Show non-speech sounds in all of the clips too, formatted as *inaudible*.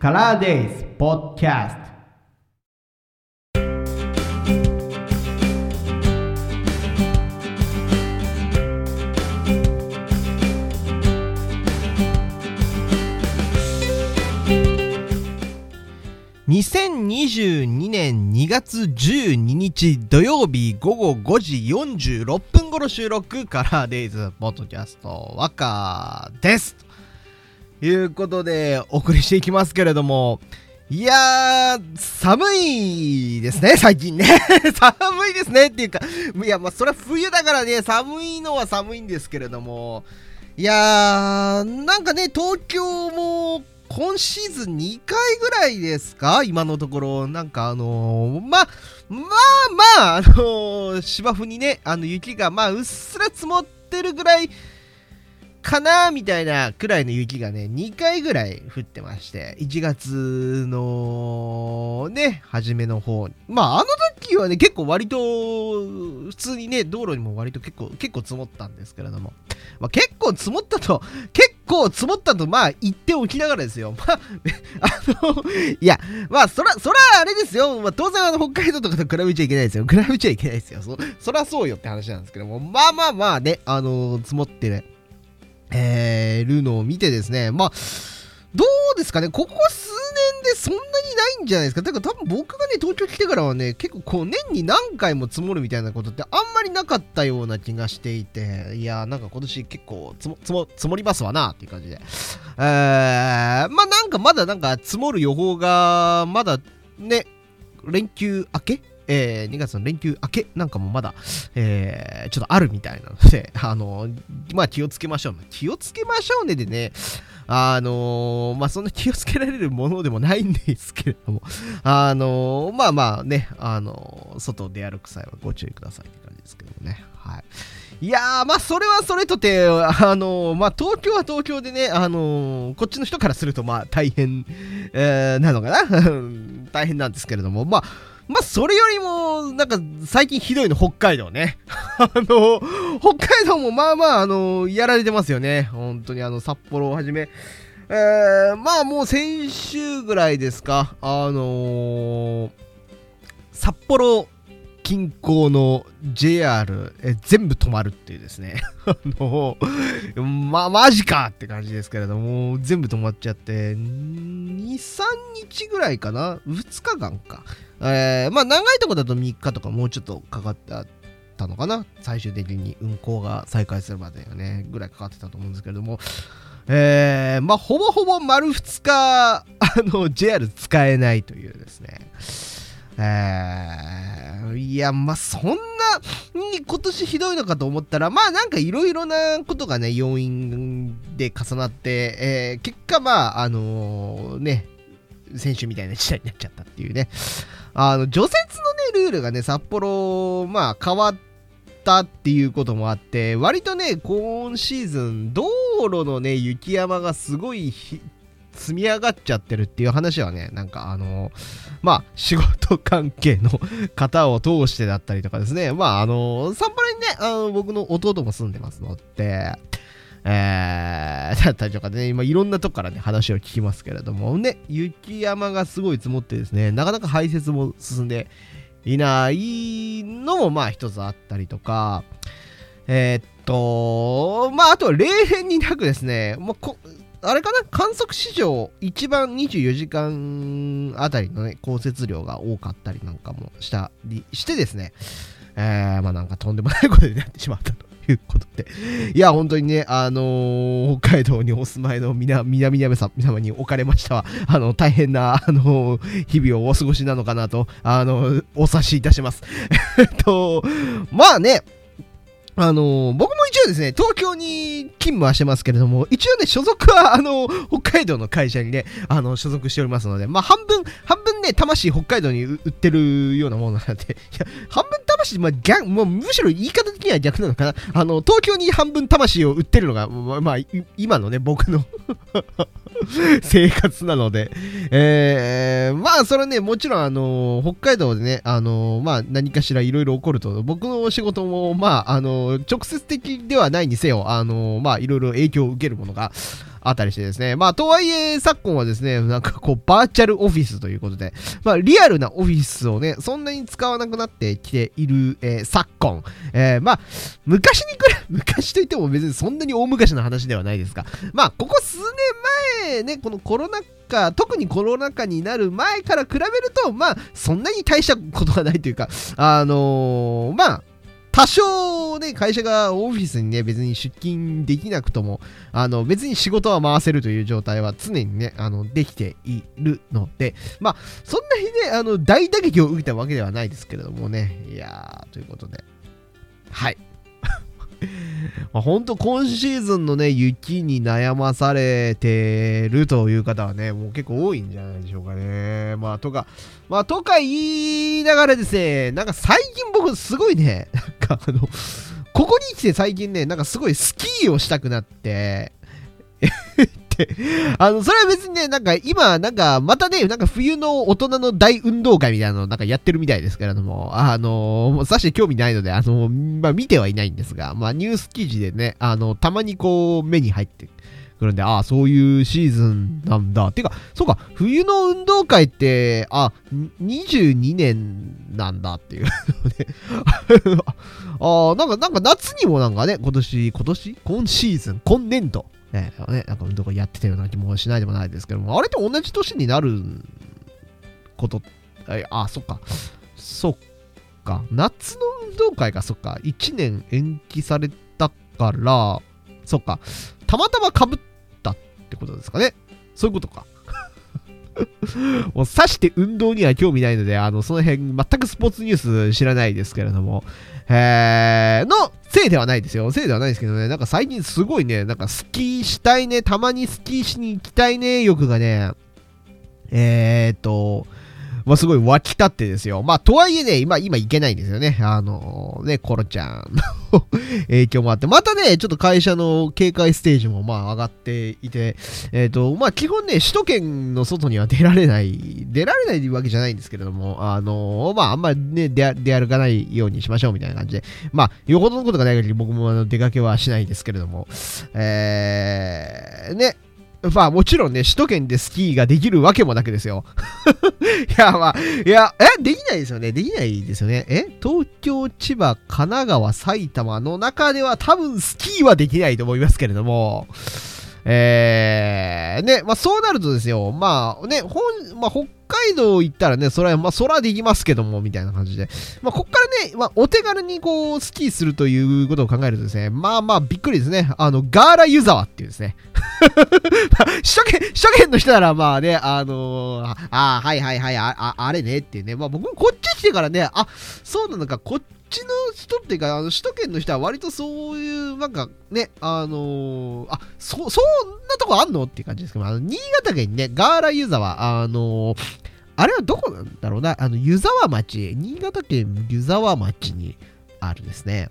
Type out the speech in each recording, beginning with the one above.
カラーデイズポッキャスト。2022年2月12日土曜日午後5時46分頃収録カラーデイズポッドキャスト和歌です。いうことでお送りしていきますけれどもいやー寒いですね最近ね。*laughs* 寒いですねっていうかいやまあそれは冬だからね寒いのは寒いんですけれどもいやーなんかね東京も今シーズン2回ぐらいですか今のところ、なんかあのー、ま、まあまあ、あのー、芝生にね、あの雪が、まあ、うっすら積もってるぐらいかなみたいなくらいの雪がね、2回ぐらい降ってまして、1月のね、初めの方まあ、あの時はね、結構割と、普通にね、道路にも割と結構、結構積もったんですけれども、まあ、結構積もったと、結構積もったと、まあ言っておきながらですよ。まあ、*laughs* あの、いや、まあそら、そらあれですよ。まあ当然あの北海道とかと比べちゃいけないですよ。比べちゃいけないですよ。そ、そらそうよって話なんですけども、まあまあまあね、あの積もってる、えー、るのを見てですね、まあ、どうですかね、ここ数年でそんなにないんじゃないですか。だから多分僕がね、東京来てからはね、結構こう年に何回も積もるみたいなことってあんまりなかったような気がしていて、いやーなんか今年結構積も積も積もりますわなっていう感じで。えー、まあなんかまだなんか積もる予報がまだね、連休明けえー、2月の連休明けなんかもまだ、えー、ちょっとあるみたいなので、*laughs* あのー、まあ気をつけましょう。気をつけましょうねでね、あのー、まあ、そんな気をつけられるものでもないんですけれども、*laughs* あのー、まあまあね、あのー、外出歩く際はご注意くださいって感じですけどね。はい。いやー、まあ、それはそれとて、あのまあ、東京は東京でね、あのこっちの人からすると、まあ、大変、えー、なのかな？*laughs* 大変なんですけれども、まあ、まあ、それよりも、なんか、最近ひどいの、北海道ね。*laughs* あの、北海道もまあまあ、あの、やられてますよね。本当に、あの、札幌をはじめ。えー、まあ、もう先週ぐらいですか。あのー、札幌近郊の JR え全部止まるっていうですね *laughs* あのま、マジかって感じですけれども、全部止まっちゃって、2、3日ぐらいかな ?2 日間か。えー、まあ長いとこだと3日とかもうちょっとかかったのかな？最終的に運行が再開するまでよね、ぐらいかかってたと思うんですけれども、えー、まあほぼほぼ丸2日、あの、JR 使えないというですね、えー、いや、まあ、そんなに今年ひどいのかと思ったら、まあ、なんかいろいろなことがね、要因で重なって、えー、結果、まあ、あのー、ね、選手みたいな時代になっちゃったっていうね。あの、除雪のね、ルールがね、札幌、まあ、変わったっていうこともあって、割とね、今シーズン、道路のね、雪山がすごい積み上がっちゃってるっていう話はね、なんかあの、まあ、仕事関係の *laughs* 方を通してだったりとかですね、まあ、あの、札幌にね、あの僕の弟も住んでますので、えー、だったりとかね、今いろんなとこからね、話を聞きますけれども、ね、雪山がすごい積もってですね、なかなか排泄も進んでいないのもまあ一つあったりとか、えー、っと、まああとは例年になくですね、まあ、こあれかな？観測史上一番24時間あたりのね、降雪量が多かったりなんかもしたりしてですね、えー、まあなんかとんでもないことになってしまったと。いうことで。いや、本当にね、あのー、北海道にお住まいの皆、皆々様におかれましたは、あの、大変な、あのー、日々をお過ごしなのかなと、あのー、お察しいたします。えっと、まあね、あの、僕も一応ですね、東京に勤務はしてますけれども、一応ね、所属は、あの、北海道の会社にね、あの、所属しておりますので、まあ、半分、半分ね、魂北海道に売ってるようなものなんで、いや、半分魂、まあ、逆、もうむしろ言い方的には逆なのかな。あの、東京に半分魂を売ってるのが、まあ、まあ、今のね、僕の *laughs* 生活なので、えー、まあ、それね、もちろん、あのー、北海道でね、あのー、まあ、何かしらいろいろ起こると、僕の仕事も、まあ、あの直接的ではないにせよ、あのまあ、いろいろ影響を受けるものがあったりしてですね。まあ、とはいえ、昨今はですね、なんかこう、バーチャルオフィスということで、まあ、リアルなオフィスをね、そんなに使わなくなってきている、えー、昨今。えー、まあ、昔にくらい、*laughs* 昔といっても別にそんなに大昔の話ではないですが、まあ、ここ数年前ね、このコロナ禍、特にコロナ禍になる前から比べると、まあ、そんなに大したことはないというか、あのー、まあ、多少ね、会社がオフィスにね、別に出勤できなくとも、あの、別に仕事は回せるという状態は常にね、あの、できているので、まあ、そんなにね、あの、大打撃を受けたわけではないですけれどもね、いやー、ということで、はい。まあ、本当今シーズンのね、雪に悩まされてるという方はね、もう結構多いんじゃないでしょうかね。まあ、とか、まあ、とか言いながらですね、なんか最近僕すごいね、*laughs* なんかあの、ここに来て最近ね、なんかすごいスキーをしたくなって、*laughs* あの、それは別にね、なんか今、なんかまたね、なんか冬の大人の大運動会みたいなのなんかやってるみたいですけれども、あの、もうさして興味ないので、あの、まあ見てはいないんですが、まあニュース記事でね、あの、たまにこう目に入ってくるんで、ああ、そういうシーズンなんだ。てか、そうか、冬の運動会って、あ、22年なんだっていう。*laughs* ああ、なんか、なんか夏にもなんかね、今年、今年？今シーズン、今年度、ね、ね、なんか運動会やってたような気もしないでもないですけども、あれって同じ年になること、あ、あそっか。そっか。夏の運動会が、そっか。1年延期されたから、そっか。たまたま被ったってことですかね。そういうことか。*laughs* もうさして運動には興味ないので、あの、その辺、全くスポーツニュース知らないですけれども、えー、のせいではないですよ。せいではないですけどね、なんか最近すごいね、なんかスキーしたいね、たまにスキーしに行きたいね、欲がね、えーっと、まあ、すごい湧き立ってですよ。まあ、とはいえね、今、今行けないんですよね。あのー、ね、コロちゃんの *laughs* 影響もあって、またね、ちょっと会社の警戒ステージもまあ上がっていて、えっ、ー、と、まあ、基本ね、首都圏の外には出られない、出られないわけじゃないんですけれども、あのー、まあ、あんまりね、出歩かないようにしましょうみたいな感じで、まあ、よほどのことがない限り僕もあの出かけはしないですけれども、えー、ね、まあもちろんね、首都圏でスキーができるわけもなくですよ。*laughs* いや、まあ、いや、え、できないですよね。できないですよね。え東京、千葉、神奈川、埼玉の中では多分スキーはできないと思いますけれども、えー、ね、まあそうなるとですよ、まあね、本、まあ北海道行ったらね、それは、まあ、そらできますけども、みたいな感じで。まあ、こっからね、まあ、お手軽にこう、スキーするということを考えるとですね、まあまあ、びっくりですね。あの、ガーラ湯沢っていうですね。*laughs* 首都圏、首都圏の人なら、まあね、あのー、ああ、はいはいはい、あああれねっていうね。まあ僕もこっち来てからね、あ、そうなのか、こっちちの人っていうか、あの首都圏の人は割とそういう、なんかね、あのー、あ、そ、そんなとこあんのっていう感じですけど、あの、新潟県にね、ガーラユザワ、あのー、あれはどこなんだろうな、あの、湯沢町、新潟県湯沢町にあるですね。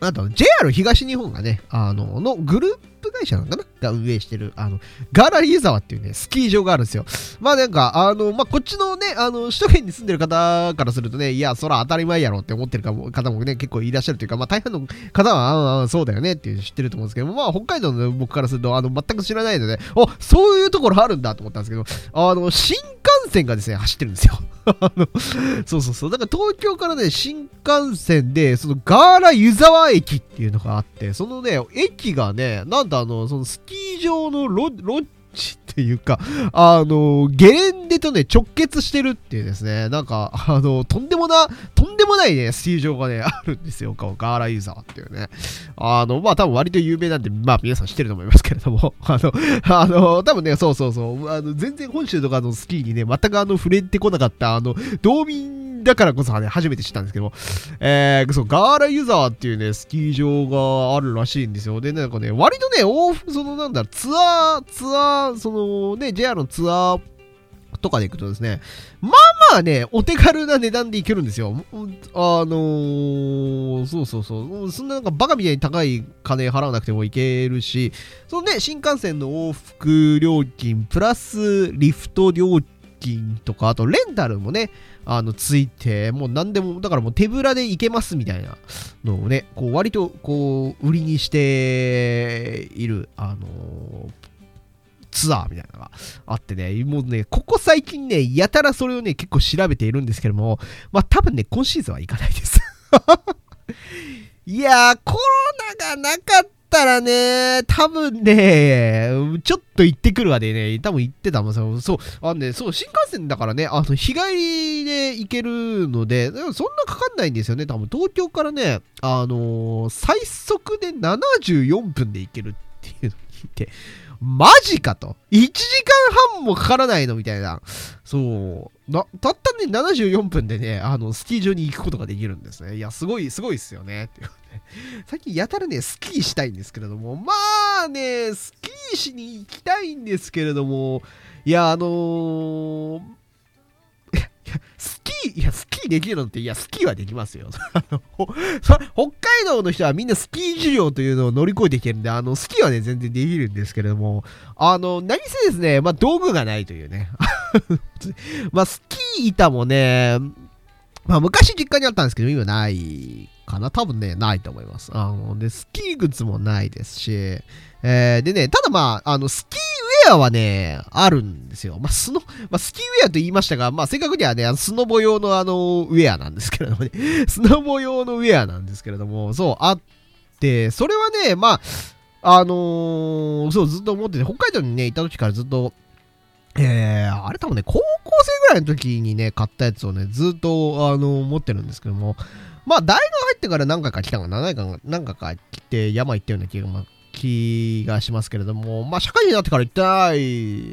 あと、JR 東日本がね、あの、のグループ会社なのかなが運営してる、あの、ガーラリー沢っていうね、スキー場があるんですよ。まあなんか、あの、まあこっちのね、あの、首都圏に住んでる方からするとね、いや、そら当たり前やろって思ってる方もね、結構いらっしゃるというか、まあ大半の方は、ああ、そうだよねっていう知ってると思うんですけどまあ北海道の僕からすると、あの、全く知らないので、お、そういうところあるんだと思ったんですけど、あの、新幹線がですね、走ってるんですよ。*laughs* あの、そうそうそう。だから東京からね、新幹線で、そのガーラ湯沢駅っていうのがあって、そのね、駅がね、なんとあの、そのスキー場のロッっていうか、あの、ゲレンデとね、直結してるっていうですね、なんか、あの、とんでもな、とんでもないね、スキー場がね、あるんですよ、ガーラユーザーっていうね。あの、まあ多分割と有名なんで、まあ皆さん知ってると思いますけれども、あの、あの、多分ね、そうそうそう、あの、全然本州とかのスキーにね、全くあの、触れてこなかった、あの、道民だからこそね、初めて知ったんですけども、えー、そう、ガーラユザーっていうね、スキー場があるらしいんですよ。で、なんかね、割とね、往復、そのなんだ、ツアー、ツアー、そのね、JR のツアーとかで行くとですね、まあまあね、お手軽な値段で行けるんですよ。あのー、そうそうそう。そんななんかバカみたいに高い金払わなくても行けるし、そのね、新幹線の往復料金、プラスリフト料金とか、あとレンタルもね、あの、ついて、もう何でも、だからもう手ぶらで行けますみたいなのをね、こう、割と、こう、売りにしている、あのーツアーみたいなのがあってね、もうね、ここ最近ね、やたらそれをね、結構調べているんですけども、まあ多分ね、今シーズンは行かないです。*laughs* いやー、コロナがなかったったらね、多分ね、ちょっと行ってくるわでね、多分行ってたもん。そう、あのね、そう、新幹線だからね、あの、日帰りで行けるので、そんなかかんないんですよね。多分東京からね、あのー、最速で74分で行けるっていうのを聞いて、マジかと。1時間半もかからないのみたいな。そう。な、たったね、74分でね、あの、スキー場に行くことができるんですね。いや、すごい、すごいっすよ。ね。最近やたらね、スキーしたいんですけれども、まあね、スキーしに行きたいんですけれども、いや、あのー、スキー、いや、スキーできるのって、いや、スキーはできますよ。*laughs* あの北海道の人はみんなスキー需要というのを乗り越えてきてるんで、あの、スキーはね、全然できるんですけれども、あの、何せですね、まあ、道具がないというね。*laughs* まあ、スキー板もね、まあ、昔実家にあったんですけど、今ないかな。多分ね、ないと思います。あの、で、スキー靴もないですし、えー、でね、ただまあ、あの、スキーウェアはね、あるんですよ。まあ、スノ、まあ、スキーウェアと言いましたが、まあ、正確にはね、あのスノボ用のあの、ウェアなんですけれどもね、*laughs* スノボ用のウェアなんですけれども、そう、あって、それはね、まあ、あのー、そう、ずっと思ってて、北海道にね、行った時からずっと、えー、あれ多分ね、高校生ぐらいの時にね、買ったやつをね、ずっと、あのー、持ってるんですけども、まあ、大学ってから何回か来たのかな、何回か、何回か来て山行ったような気が、気がしますけれども、まあ、社会人になってから行ってない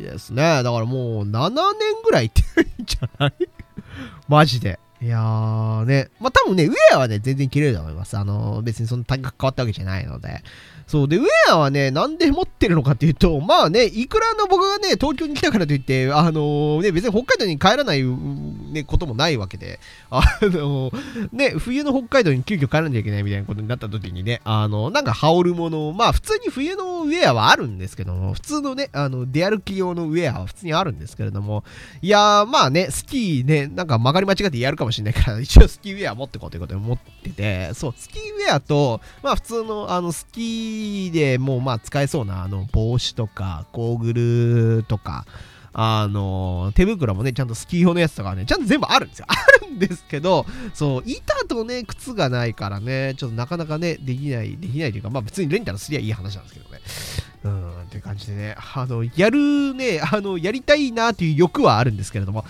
ですね。だからもう7年ぐらい行ってるんじゃない？*laughs* マジで。いやーね。まあ、多分ね、ウェアはね、全然着れると思います。あのー、別にその単価変わったわけじゃないので。そう。で、ウェアはね、なんで持ってるのかっていうと、まあね、いくらの僕がね、東京に来たからといって、あのー、ね、別に北海道に帰らない、ね、こともないわけで、あのー、ね、冬の北海道に急遽帰らなきゃいけないみたいなことになった時にね、あの、なんか羽織るもの、まあ普通に冬のウェアはあるんですけども、普通のね、あの、出歩き用のウェアは普通にあるんですけれども、いやー、まあね、スキーね、なんか曲がり間違ってやるかももしれないから、*laughs* 一応スキーウェア持ってこうということで持ってて、そう、スキーウェアと、まあ普通の、あの、スキーでもうまあ使えそうな、あの、帽子とか、ゴーグルとか、あの、手袋もね、ちゃんとスキー用のやつとかね、ちゃんと全部あるんですよ。*laughs* あるんですけど、そう、板とね、靴がないからね、ちょっとなかなかね、できない、できないというか、まあ別にレンタルすりゃいい話なんですけどね。うん、って感じでね、あの、やるね、あの、やりたいなっていう欲はあるんですけれども、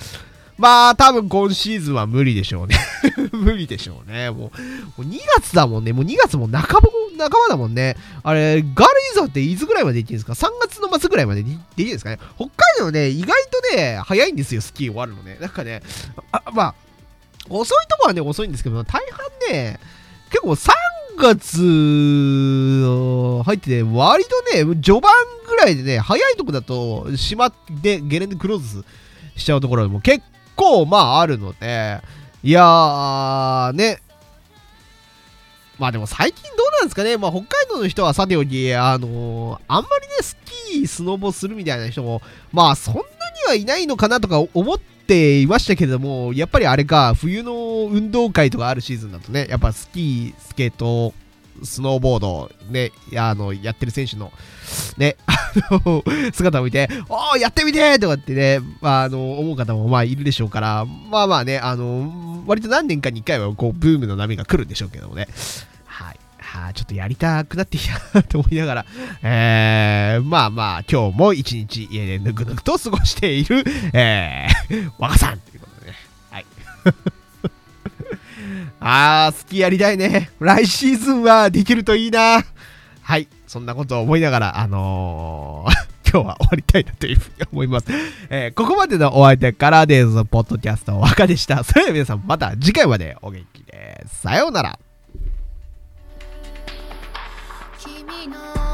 まあ、多分今シーズンは無理でしょうね *laughs* 無理でしょうね。もう、もう2月だもんね。もう2月も半ば、半ばだもんね。あれ、ガールイザーっていつぐらいまで行ってんですか ?3 月の末ぐらいまでできるんですかね？北海道ね、意外とね、早いんですよ、スキー終わるのね。なんかね、あまあ、遅いとこはね、遅いんですけど、大半ね、結構3月入ってて、割とね、序盤ぐらいでね、早いとこだと閉まって、ゲレンデクローズしちゃうところでも結構まああるので、いやー、ね。まあでも最近どうなんですかね。まあ北海道の人はさておき、あのー、あんまりね、スキー、スノボするみたいな人も、まあそんなにはいないのかなとか思っていましたけれども、やっぱりあれか、冬の運動会とかあるシーズンだとね、やっぱスキー、スケート、スノーボード、ね、あの、やってる選手の、ね、*laughs* あの、姿を見て、おー、やってみてとかってね、まあ、あの、思う方もまあいるでしょうから、まあまあね、あの、割と何年かに1回はこう、ブームの波が来るんでしょうけどもね。はい。はあ、ちょっとやりたくなってきたなと思いながら、えー、まあまあ、今日も一日家でぬくぬくと過ごしている、えー、若さんとあー、好きやりたいね。来シーズンはできるといいな。はい。そんなことを思いながら、あのー *laughs* 今日は終わりたいなというふうに思います。えー、ここまでのお相手カラーデイズポッドキャスト和歌でした。それでは皆さんまた次回までお元気で。さようなら。君の